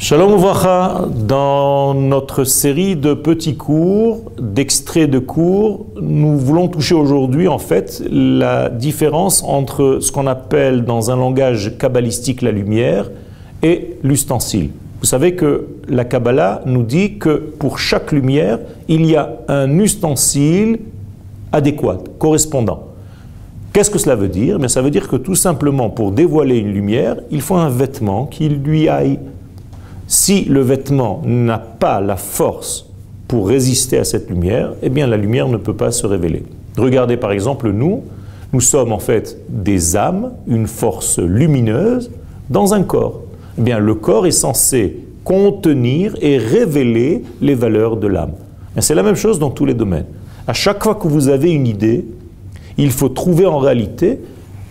Shalom Uvracha, dans notre série de petits cours, d'extraits de cours, nous voulons toucher aujourd'hui en fait la différence entre ce qu'on appelle dans un langage kabbalistique la lumière et l'ustensile. Vous savez que la Kabbalah nous dit que pour chaque lumière, il y a un ustensile adéquat, correspondant. Qu'est-ce que cela veut dire? Mais Ça veut dire que tout simplement pour dévoiler une lumière, il faut un vêtement qui lui aille si le vêtement n'a pas la force pour résister à cette lumière, eh bien la lumière ne peut pas se révéler. Regardez par exemple nous, nous sommes en fait des âmes, une force lumineuse dans un corps. Eh bien le corps est censé contenir et révéler les valeurs de l'âme. C'est la même chose dans tous les domaines. À chaque fois que vous avez une idée, il faut trouver en réalité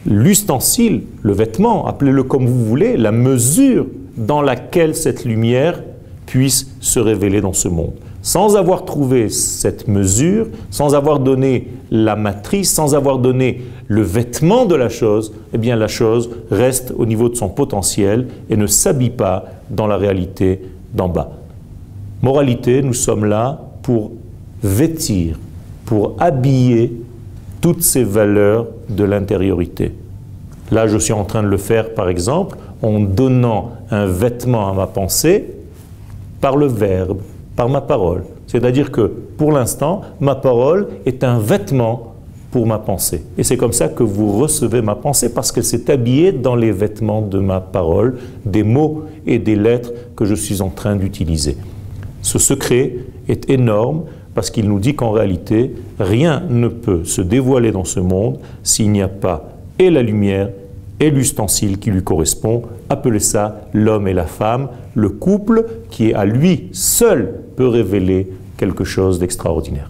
l'ustensile, le vêtement, appelez-le comme vous voulez, la mesure dans laquelle cette lumière puisse se révéler dans ce monde. Sans avoir trouvé cette mesure, sans avoir donné la matrice, sans avoir donné le vêtement de la chose, eh bien la chose reste au niveau de son potentiel et ne s'habille pas dans la réalité d'en bas. Moralité, nous sommes là pour vêtir, pour habiller toutes ces valeurs de l'intériorité. Là, je suis en train de le faire, par exemple, en donnant un vêtement à ma pensée par le verbe, par ma parole. C'est-à-dire que, pour l'instant, ma parole est un vêtement pour ma pensée. Et c'est comme ça que vous recevez ma pensée, parce qu'elle s'est habillée dans les vêtements de ma parole, des mots et des lettres que je suis en train d'utiliser. Ce secret est énorme parce qu'il nous dit qu'en réalité, rien ne peut se dévoiler dans ce monde s'il n'y a pas et la lumière et l'ustensile qui lui correspond. Appelez ça l'homme et la femme, le couple qui à lui seul peut révéler quelque chose d'extraordinaire.